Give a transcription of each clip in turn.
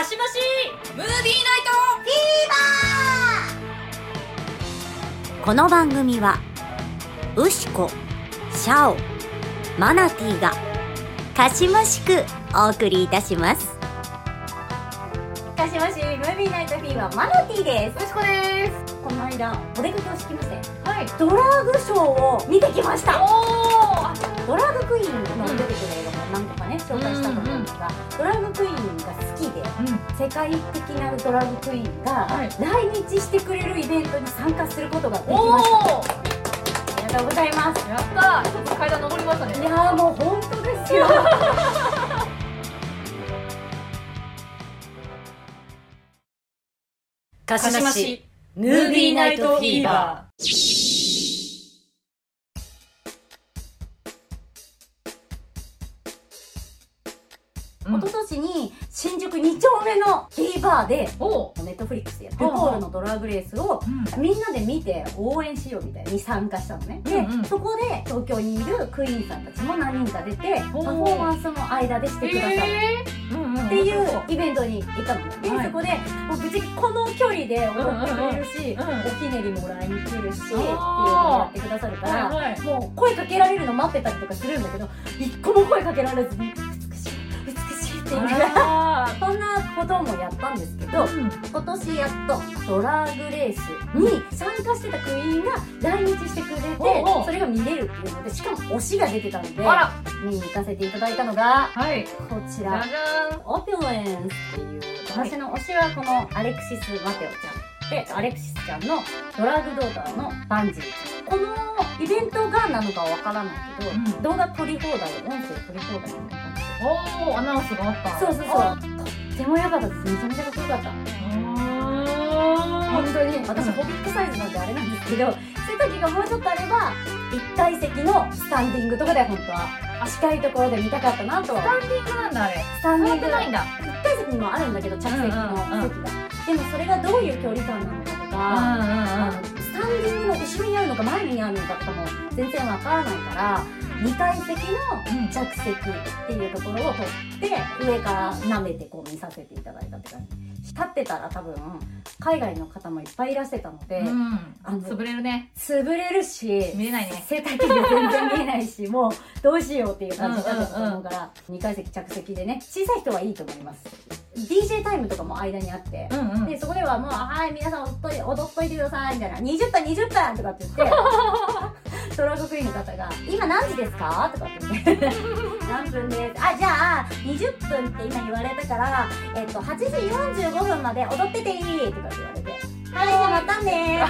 かしましムービーナイトフィーバー。この番組はウシコシャオマナティーがかしましくお送りいたします。かしましムービーナイトフィーバーマナティーです。トよしこです。この間お出かけをしてきましてはい。ドラッグショーを見てきました。ドラッグクイーンの出てくる映画も何個かね紹介したと思うんですが、ドラッグクイーンが好きで世界的なドラッグクイーンがはい。来日してくれるイベントに参加することができました、ありがとうございます。やったー。ちょっと階段登りましたね。いやーもう本当ですよかしましムービーナイトフィーバー。丁目のキーバーでお。ネットフリックスでルポールのドラッグレースをみんなで見て応援しようみたいに参加したのね、で、うんうん。そこで東京にいるクイーンさんたちも何人か出てパフォーマンスの間でしてくださるっていうイベントに行ったのね、で、はい。そこでもう無事この距離で踊ってくれるし、うん。うんうんおひねりもらいに来るしっていうのをやってくださるから、はいはい。もう声かけられるの待ってたりとかするんだけど一個も声かけられずに美しい美しいって言いながら こともやったんですけど、ーうん。今年やっとドラッグレースに参加してたクイーンが来日してくれておうおう。それが見れるっていうのでしかも推しが出てたので見に行かせていただいたのがはい。こちら。オピュレンスっていう私の推しはこのアレクシス・マテオちゃんでアレクシスちゃんのドラッグドーターのバンジー。このイベントがなのかわからないけど、うん。動画撮り放題音声撮り放題みたいな感じで。おーアナウンスがあった。そうそうあそうとっても良かった。ですめちゃめちゃかっこよかった。あ本当に。私ホビットサイズなんであれなんですけど背丈がもうちょっとあれば一体席のスタンディングとかで本当は近いところで見たかったなとは。スタンディングなんだあれ。スタンディング。ないんだ。一体席にもあるんだけど着席の席が、うんうんうん。でもそれがどういう距離感なのかとか、あのスタンディングの後ろにあるのか前にあるのかとかも全然わからないから2階席の着席っていうところを取って上から舐めてこう見させていただいたって感じ。立ってたら多分海外の方もいっぱいいらしてたので、うん。あの潰れるね。潰れるし見えないね。背丈が全然見えないしもうどうしようっていう感じだったと思うから、2階席着席でね小さい人はいいと思います。DJ タイムとかも間にあって、うんうん。でそこではもう「はい皆さん踊っといてください」みたいな「20分20分」とかって言ってドラッグクイーンの方が「今何時ですか?」とかって言って「何分です」あじゃあ20分って今言われたから、えっと8時45分まで踊ってていい」とかって言われて「はいじゃあまたね」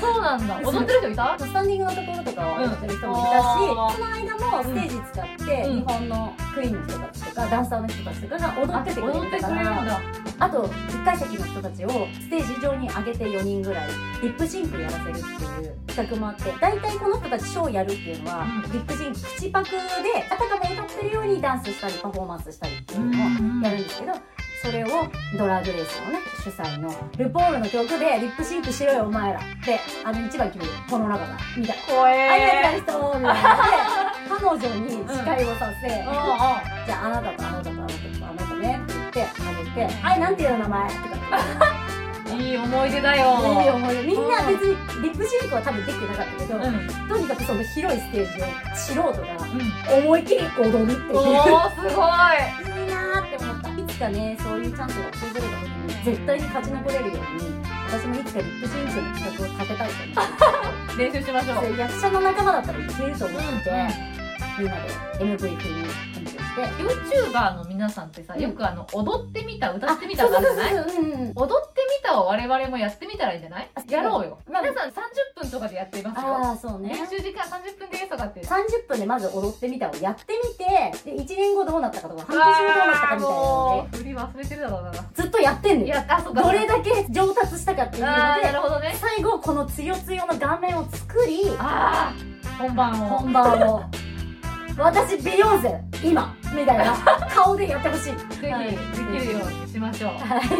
そうなんだ。踊ってる人いた？スタンディングのところとかを踊ってる人もいたし、うんその間もステージ使って、うん。日本のクイーンの人たちとかダンサーの人たちとかが踊っててくれ踊ってくれるんらだあと1階席の人たちをステージ上に上げて4人ぐらいリップシンクやらせるっていう企画もあって大体この人たちショーやるっていうのは、うん。リップシンク口パクであたかも歌ってるようにダンスしたりパフォーマンスしたりっていうのをやるんですけど、それをドラッグレースのね主催のルポールの曲でリップシンクしろよお前らであの一番決めるこの中がみたいな。怖ありがえとう人みたいなで彼女に司会をさせ、ーじゃああなたとあなたとあなたとあなたねって言ってあげて「はいなんていう名前?」とか いい思い出だよ。いい思い出。みんな別にリップシンクは多分できてなかったけど、うん。とにかくその広いステージを素人がうん。思いっきり踊るっていう。おーすごい。いいなーって思った。いつかねそういうチャンスが訪れた時に絶対に勝ち残れるように私もいつかリップシンクの企画を立てたいと思って。練習しましょう。で役者の仲間だったらいけると思って、うんみんなで MVP に演奏して YouTuber の皆さんってさうん。よくあの踊ってみた歌ってみたがあるじゃない？踊ってみたを我々もやってみたらいいんじゃない？あやろうよ。まあ皆さん30分とかでやっていますよ。ああそうね。練習時間30分ですとかって。30分でまず踊ってみたをやってみてで1年後どうなったかとか半年後どうなったかみたいなの振り忘れてるだろうな。でずっとやってんのよ。あそうかどれだけ上達したかっていうのあーなでるほどね。最後このつよつよの顔面を作りああ本番を。本番を私ビヨンセ今みたいな 顔でやってほしい。ぜはい。ひできるようにしましょう。はい。決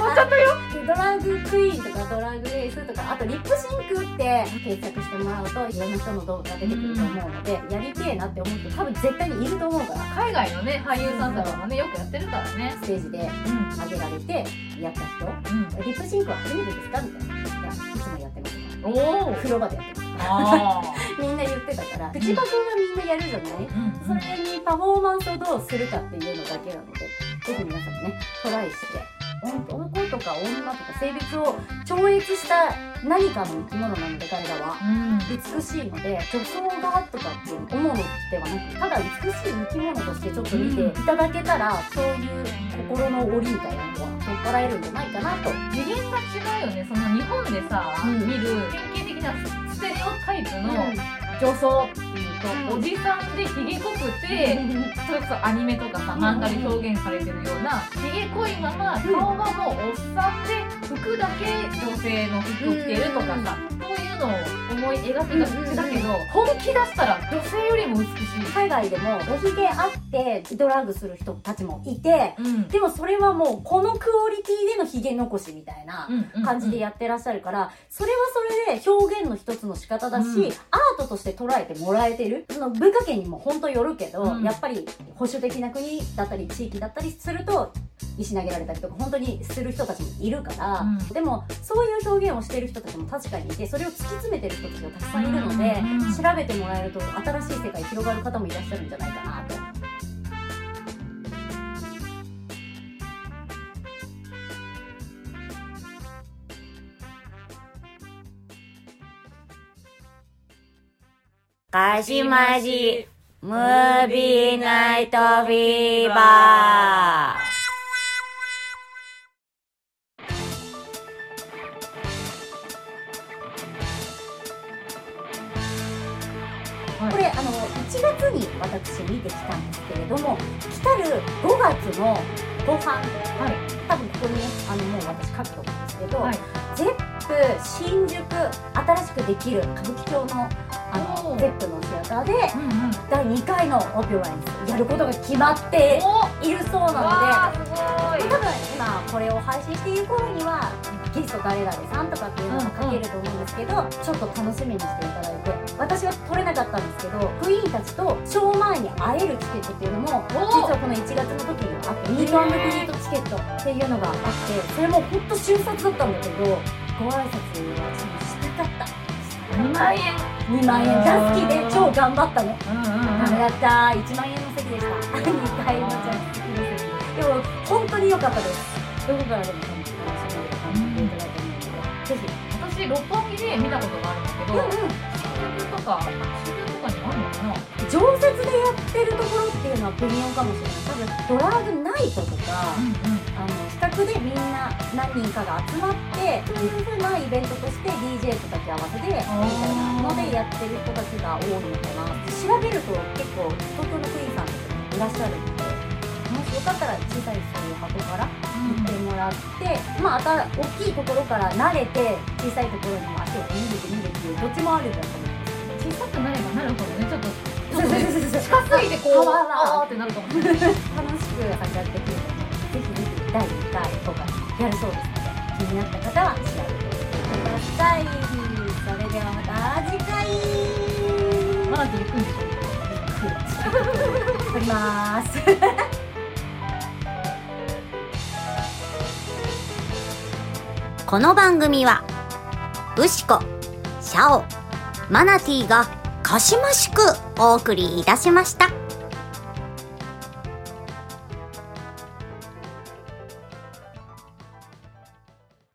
まっちゃったよ。でドラッグクイーンとかドラッグレースとかあとリップシンクって検索してもらうといろんな人の動画が出てくると思うので、やりてえなって思う人多分絶対にいると思うから。海外のね俳優さんとかもねよくやってるからね。ステージでうん。上げられてやった人。うん。リップシンクは初めてですか？みたいな。いや、いつもやってます。おお風呂場でやってます。あ みんな言ってたから、口パクがみんなやるじゃない、ーそれにパフォーマンスをどうするかっていうのだけなので、ぜひ皆さんもね、トライして、男とか女とか性別を超越した何かの生き物なので、彼らは。うん。美しいので女装がとかって思うのではなくただ美しい生き物としてちょっと見ていただけたら、そういう心の檻みたいなのは取っ払えるんじゃないかなと。次元が違うよね。その日本でさ、うん。見る典型的なステレオタイプのうん女装っていうと、うんおじさんでひげ濃くて、それこそアニメとかさうん漫画で表現されてるようなひげ濃いままうん顔がもうおっさんで服だけ女性の服着てるとかさ、のを思い描きがちだけど、本気出したら女性よりも美しい。海外でもおひげあってドラッグする人たちもいてうん。でもそれはもうこのクオリティでのひげ残しみたいな感じでやってらっしゃるからそれはそれで表現の一つの仕方だし、うん。アートとして捉えてもらえてる。その文化圏にも本当よるけど、うん。やっぱり保守的な国だったり地域だったりすると石投げられたりとか本当にする人たちもいるから、うん。でもそういう表現をしてる人たちも確かにいてそれを突き詰めてる人たちがたくさんいるので、調べてもらえると新しい世界広がる方もいらっしゃるんじゃないかなと。鹿島寺ムービーナイトフィーバー月に私見てきたんですけれども来る5月の後半はい。多分ここにねあのもう私書くと思うんですけど、はい。ゼップ新宿新しくできる歌舞伎町のあのゼップのシアターでうんうん。第2回のオピュランスやることが決まっておいるそうなので多分今これを配信している頃にはゲスト誰々さんとかっていうのが書けると思うんですけど、ちょっと楽しみにしていただいて。私は取れなかったんですけどクイーンたちとショー前に会えるチケットっていうのも実はこの1月の時にはあってミー。トグリートチケットっていうのがあってそれも本当瞬殺だったんだけどご挨拶はしたかった。2万円。2万円。が好きで超頑張ったのうんうんうん。ダメだった1万円の席でした。2回のジャンプ席の席でも本当に良かったです。どこからでも六本木で見たことがあるんだけど、新宿とか新宿とかにあるのかな？常設でやってるところっていうのは微妙かもしれない。多分ドラッグナイトとかうんうん。あの企画でみんな何人かが集まってそういう風なイベントとして DJ と掛け合わせでみたいなのでやってる人たちが多いのかな調べると結構東京のクイーンさんたちもいらっしゃるのでよかったら小さいそういう箱から行ってもらって、まあ、あた大きいところから慣れて小さいところにも足を見るて見るっていうどっちもあるんだと思うんです。小さくなればなるほどねちょっと。けど近すぎてこうあーってなるかもしれない。楽しく参加できるのでぜひぜひ第2回とかやるそうですので気になった方は調べてみてくださいそれではまた次回マナティー行くんでしょ撮りますこの番組はウシコシャオマナティーがかしましくお送りいたしました。